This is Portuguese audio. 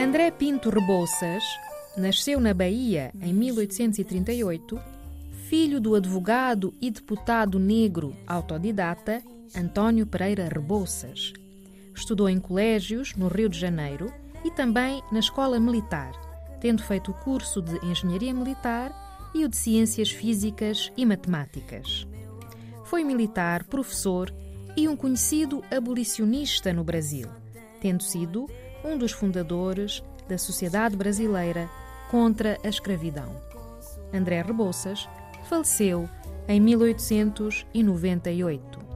André Pinto Rebouças nasceu na Bahia em 1838, filho do advogado e deputado negro autodidata António Pereira Rebouças. Estudou em colégios no Rio de Janeiro e também na Escola Militar, tendo feito o curso de Engenharia Militar e o de Ciências Físicas e Matemáticas. Foi militar, professor e um conhecido abolicionista no Brasil, tendo sido um dos fundadores da Sociedade Brasileira contra a Escravidão. André Rebouças faleceu em 1898.